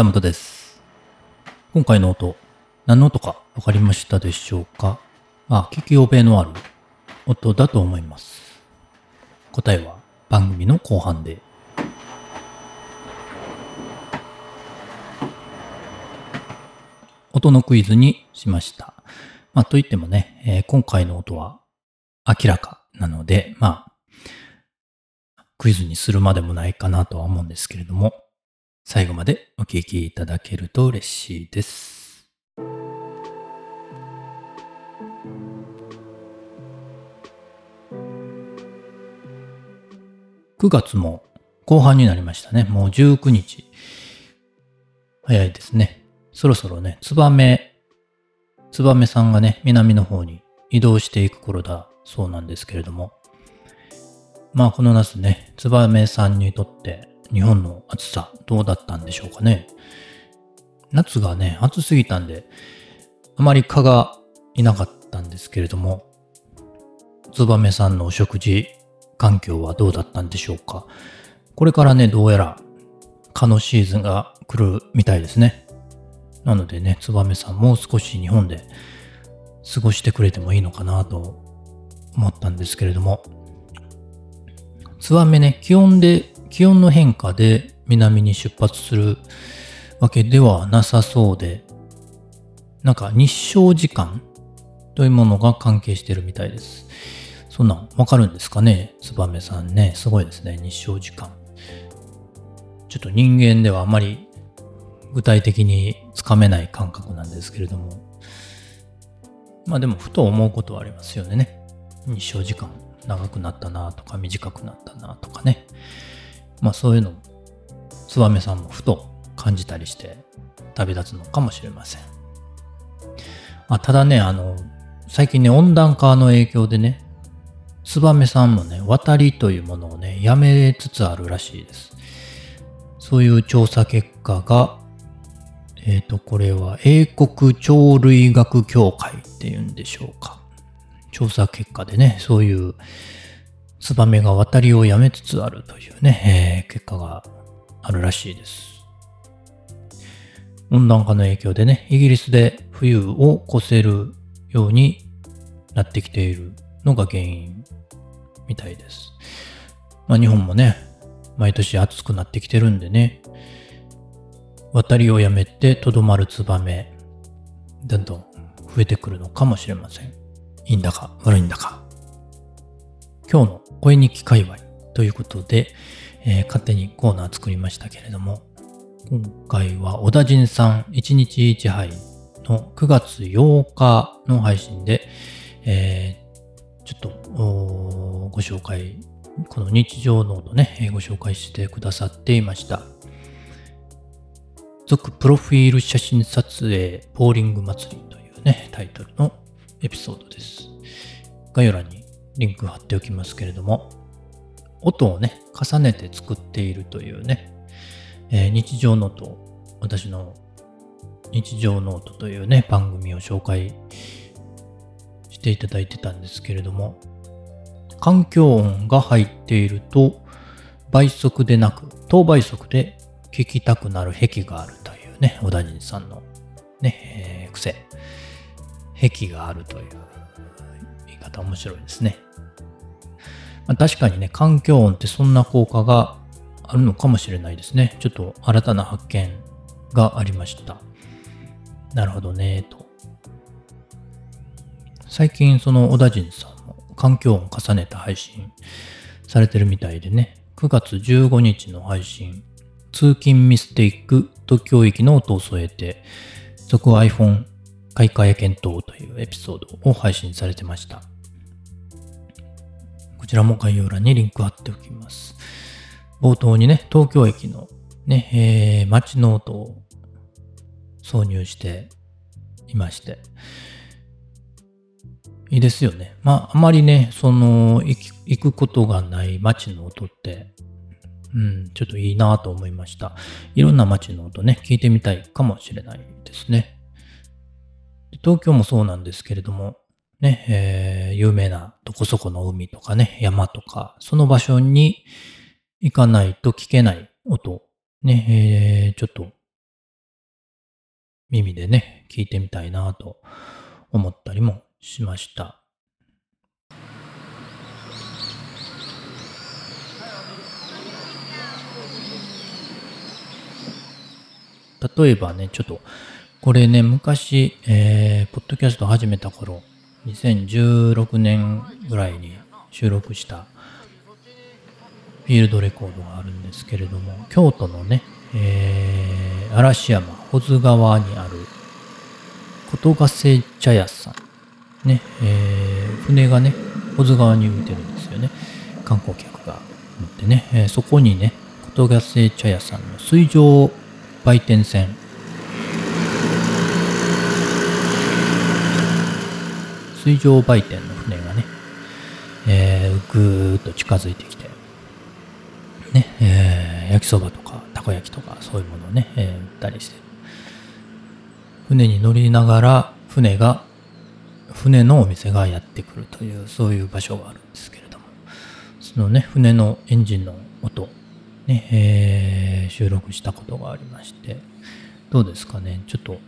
旗本です。今回の音、何の音かわかりましたでしょうか？まあ、聞き覚えのある音だと思います。答えは番組の後半で。音のクイズにしました。まあ、といってもね、えー今回の音は明らかなので、まあ、クイズにするまでもないかなとは思うんですけれども、最後までお聞きいただけると嬉しいです。9月も後半になりましたね。もう19日。早いですね。そろそろね、ツバメ、ツバメさんがね、南の方に移動していく頃だそうなんですけれども、まあこの夏ね、ツバメさんにとって日本の暑さどうだったんでしょうかね。夏がね、暑すぎたんで、あまり蚊がいなかったんですけれども、ツバメさんのお食事環境はどうだったんでしょうか。これからね、どうやら蚊のシーズンが来るみたいですね。なのでね、ツバメさんもう少し日本で過ごしてくれてもいいのかなと思ったんですけれども、ツバメね、気温で、気温の変化で南に出発するわけではなさそうで、なんか日照時間というものが関係してるみたいです。そんなんわかるんですかね？ツバメさんね、すごいですね、日照時間。ちょっと人間ではあまり具体的につかめない感覚なんですけれども。まあでもふと思うことはありますよね。日照時間長くなったなとか短くなったなとかね。まあそういうのもツバメさんもふと感じたりして旅立つのかもしれません。まあただね、あの、最近ね、温暖化の影響でね、ツバメさんもね、渡りというものをね、やめつつあるらしいです。そういう調査結果が、えっ、と、これは英国鳥類学協会っていうんでしょうか。調査結果でね、そういうツバメが渡りをやめつつあるというね、えー結果があるらしいです。温暖化の影響でね、イギリスで冬を越せるようになってきているのが原因みたいです。まあ日本もね、毎年暑くなってきてるんでね、渡りをやめてとどまるツバメ、どんどん増えてくるのかもしれません。いいんだか悪いんだか。今日の声日記界隈ということで、えー勝手にコーナー作りましたけれども、今回は小田人さん1日1杯の9月8日の配信で、えーちょっとご紹介、この日常ノートね、えーご紹介してくださっていました。続プロフィール写真撮影ボーリング祭りというね、タイトルのエピソードです。概要欄にリンク貼っておきますけれども、音をね、重ねて作っているというね、えー日常ノート、私の日常ノートというね、番組を紹介していただいてたんですけれども、環境音が入っていると、倍速でなく、等倍速で聞きたくなる癖があるというね、小田人さんのね、えー癖。癖があるという方面白いですね。まあ、確かにね、環境音ってそんな効果があるのかもしれないですね。ちょっと新たな発見がありました。なるほどね、と。最近その小田人さんも環境音重ねた配信されてるみたいでね、9月15日の配信、通勤ミステイクと教域の音を添えて、続 iPhone 買い替え検討というエピソードを配信されてました。こちらも概要欄にリンク貼っておきます。冒頭にね、東京駅のね、えー街の音を挿入していまして、いいですよね。まあ、あまりね、その、行き行くことがない街の音って、うん、ちょっといいなと思いました。いろんな街の音ね、聞いてみたいかもしれないですね。東京もそうなんですけれども、ね、えー有名などこそこの海とかね、山とか、その場所に行かないと聞けない音、ね、えーちょっと耳でね、聞いてみたいなと思ったりもしました。例えばね、ちょっと、これね、昔、えー、ポッドキャスト始めた頃、2016年ぐらいに収録したフィールドレコードがあるんですけれども、京都のね、えー、嵐山、保津川にある、琴ヶ瀬茶屋さん。ね、えー、船がね、保津川に浮いてるんですよね。観光客が乗ってね、えー、そこにね、琴ヶ瀬茶屋さんの水上売店船、水上売店の船がね、えー、ぐーっと近づいてきて、ね、えー、焼きそばとかたこ焼きとかそういうものをね、えー、売ったりして船に乗りながら船が船のお店がやってくるというそういう場所があるんですけれどもそのね船のエンジンの音ね、えー、収録したことがありましてどうですかね？ちょっと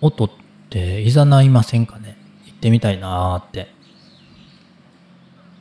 音っていざないませんかね？ってみたいなーって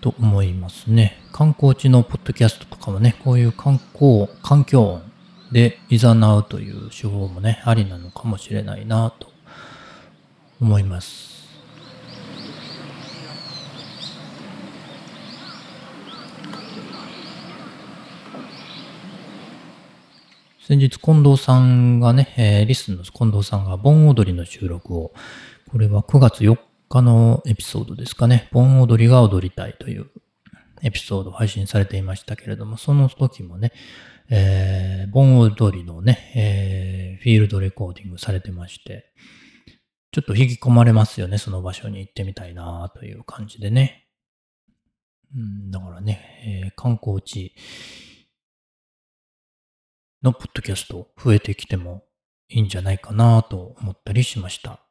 と思いますね。観光地のポッドキャストとかもね、こういう観光、環境音で誘うという手法もね、ありなのかもしれないなと思います。先日、近藤さんがね、えー、リスンの近藤さんが盆踊りの収録を、これは9月4日のエピソードですかね、盆踊りが踊りたいというエピソードを配信されていましたけれども、その時もね、えー、盆踊りのね、えー、フィールドレコーディングされてまして、ちょっと引き込まれますよね、その場所に行ってみたいなという感じでね。うん、だからね、えー、観光地のポッドキャスト増えてきてもいいんじゃないかなと思ったりしました。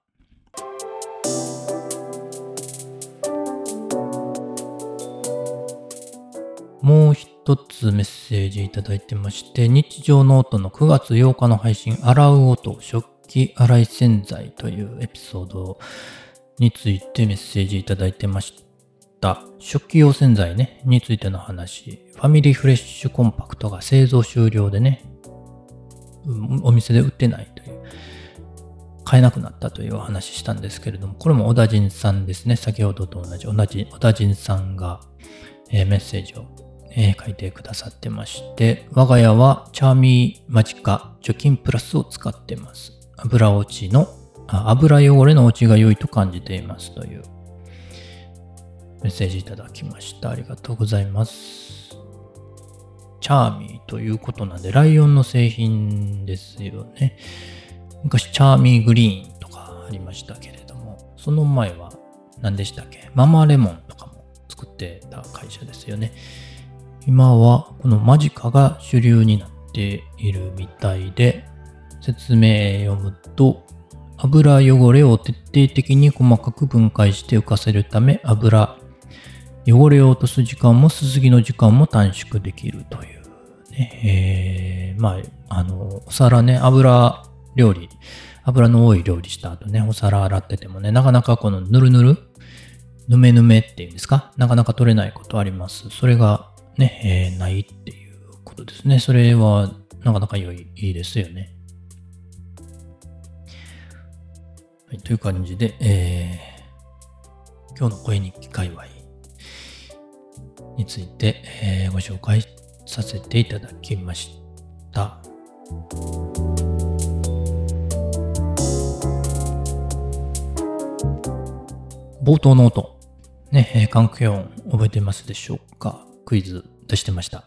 もう一つメッセージいただいてまして、日常ノートの9月8日の配信、洗う音、食器洗い洗剤というエピソードについてメッセージいただいてました。食器用洗剤ね、についての話、ファミリーフレッシュコンパクトが製造終了でね、お店で売ってないという、買えなくなったというお話したんですけれども、これも小田人さんですね、先ほどと同じ、同じ小田人さんが、えー、メッセージをえー、書いてくださってまして、我が家はチャーミーマジカ除菌プラスを使ってます。油落ちの、あ油汚れの落ちが良いと感じていますというメッセージいただきました。ありがとうございます。チャーミーということなんで、ライオンの製品ですよね。昔、チャーミーグリーンとかありましたけれども、その前は何でしたっけ？ママレモンとかも作ってた会社ですよね。今はこのマジカが主流になっているみたいで、説明読むと、油汚れを徹底的に細かく分解して浮かせるため、油、汚れを落とす時間もすすぎの時間も短縮できるというね。えー、まあ、あの、お皿ね、油料理、油の多い料理した後ね、お皿洗っててもね、なかなかこのぬるぬる、ぬめぬめっていうんですか、なかなか取れないことあります。それがね、えー、ないっていうことですね。それはなかなか良い、いいですよね。はい、という感じで、えー、今日の声日記界隈について、えー、ご紹介させていただきました。冒頭の音、ね、えー、環境音覚えてますでしょうか？クイズ出してました。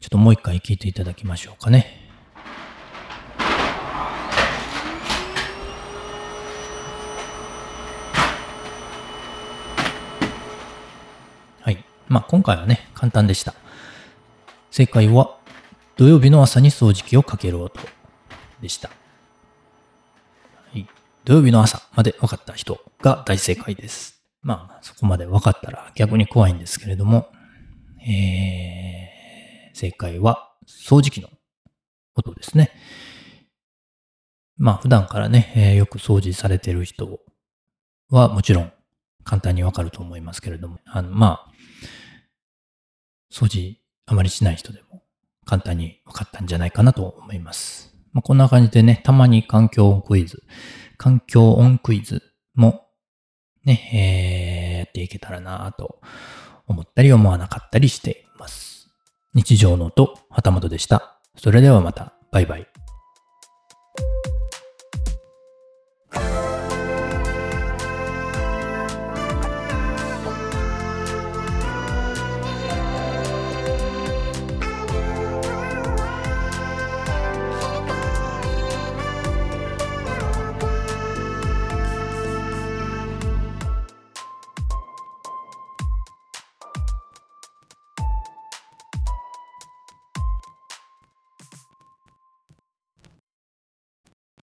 ちょっともう一回聞いていただきましょうかね。はい。まあ今回はね、簡単でした。正解は、土曜日の朝に掃除機をかける音でした。はい。土曜日の朝まで分かった人が大正解です。まあ、そこまで分かったら逆に怖いんですけれども、えー、正解は掃除機の音ですね。まあ普段からね、えーよく掃除されてる人はもちろん簡単にわかると思いますけれども、あの、まあ、掃除あまりしない人でも簡単に分かったんじゃないかなと思います。まあ、こんな感じでね、たまに環境音クイズ、環境音クイズもね、えーやっていけたらなと思ったり思わなかったりしています。日常の音、旗本でした。それではまた、バイバイ。